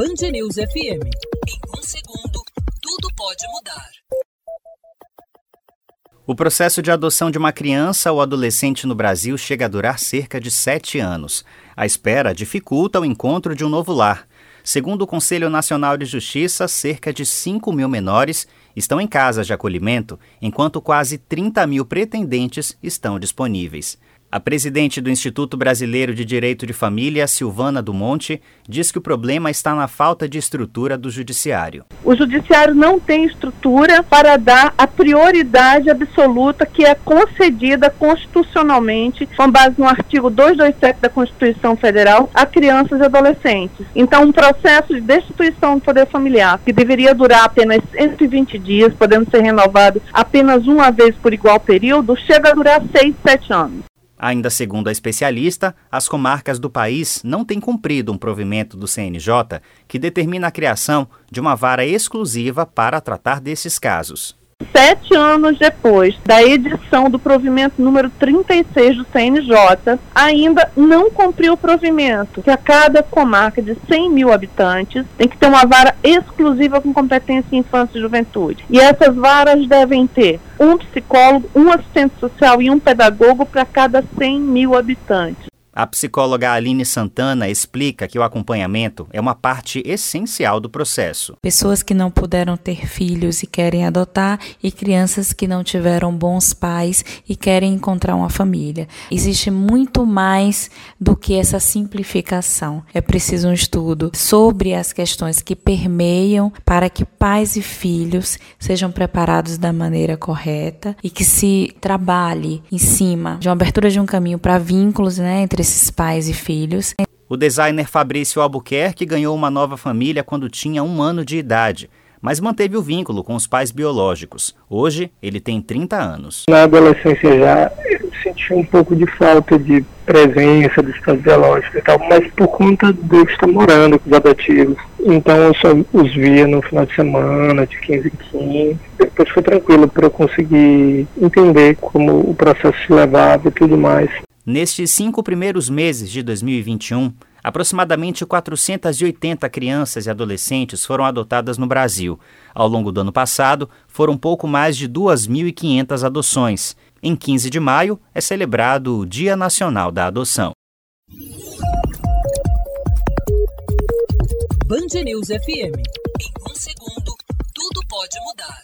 Band News FM. Em um segundo, tudo pode mudar. O processo de adoção de uma criança ou adolescente no Brasil chega a durar cerca de sete anos. A espera dificulta o encontro de um novo lar. Segundo o Conselho Nacional de Justiça, cerca de 5 mil menores estão em casas de acolhimento, enquanto quase 30 mil pretendentes estão disponíveis. A presidente do Instituto Brasileiro de Direito de Família, Silvana do Monte, diz que o problema está na falta de estrutura do judiciário. O judiciário não tem estrutura para dar a prioridade absoluta que é concedida constitucionalmente, com base no artigo 227 da Constituição Federal, a crianças e adolescentes. Então, um processo de destituição do poder familiar, que deveria durar apenas 120 dias, podendo ser renovado apenas uma vez por igual período, chega a durar 6, 7 anos. Ainda segundo a especialista, as comarcas do país não têm cumprido um provimento do CNJ que determina a criação de uma vara exclusiva para tratar desses casos. Sete anos depois da edição do provimento número 36 do CNJ, ainda não cumpriu o provimento, que a cada comarca de 100 mil habitantes tem que ter uma vara exclusiva com competência em infância e juventude. E essas varas devem ter um psicólogo, um assistente social e um pedagogo para cada 100 mil habitantes. A psicóloga Aline Santana explica que o acompanhamento é uma parte essencial do processo. Pessoas que não puderam ter filhos e querem adotar, e crianças que não tiveram bons pais e querem encontrar uma família. Existe muito mais do que essa simplificação. É preciso um estudo sobre as questões que permeiam para que pais e filhos sejam preparados da maneira correta e que se trabalhe em cima de uma abertura de um caminho para vínculos né, entre esses pais e filhos. O designer Fabrício Albuquerque ganhou uma nova família quando tinha um ano de idade, mas manteve o vínculo com os pais biológicos. Hoje, ele tem 30 anos. Na adolescência já eu senti um pouco de falta de presença dos pais biológicos e tal, mas por conta de eu estar morando com os adotivos. Então eu só os via no final de semana, de 15 em 15. Depois foi tranquilo para eu conseguir entender como o processo se levava e tudo mais. Nestes cinco primeiros meses de 2021, aproximadamente 480 crianças e adolescentes foram adotadas no Brasil. Ao longo do ano passado, foram pouco mais de 2.500 adoções. Em 15 de maio é celebrado o Dia Nacional da Adoção. Band News FM. Em um segundo, tudo pode mudar.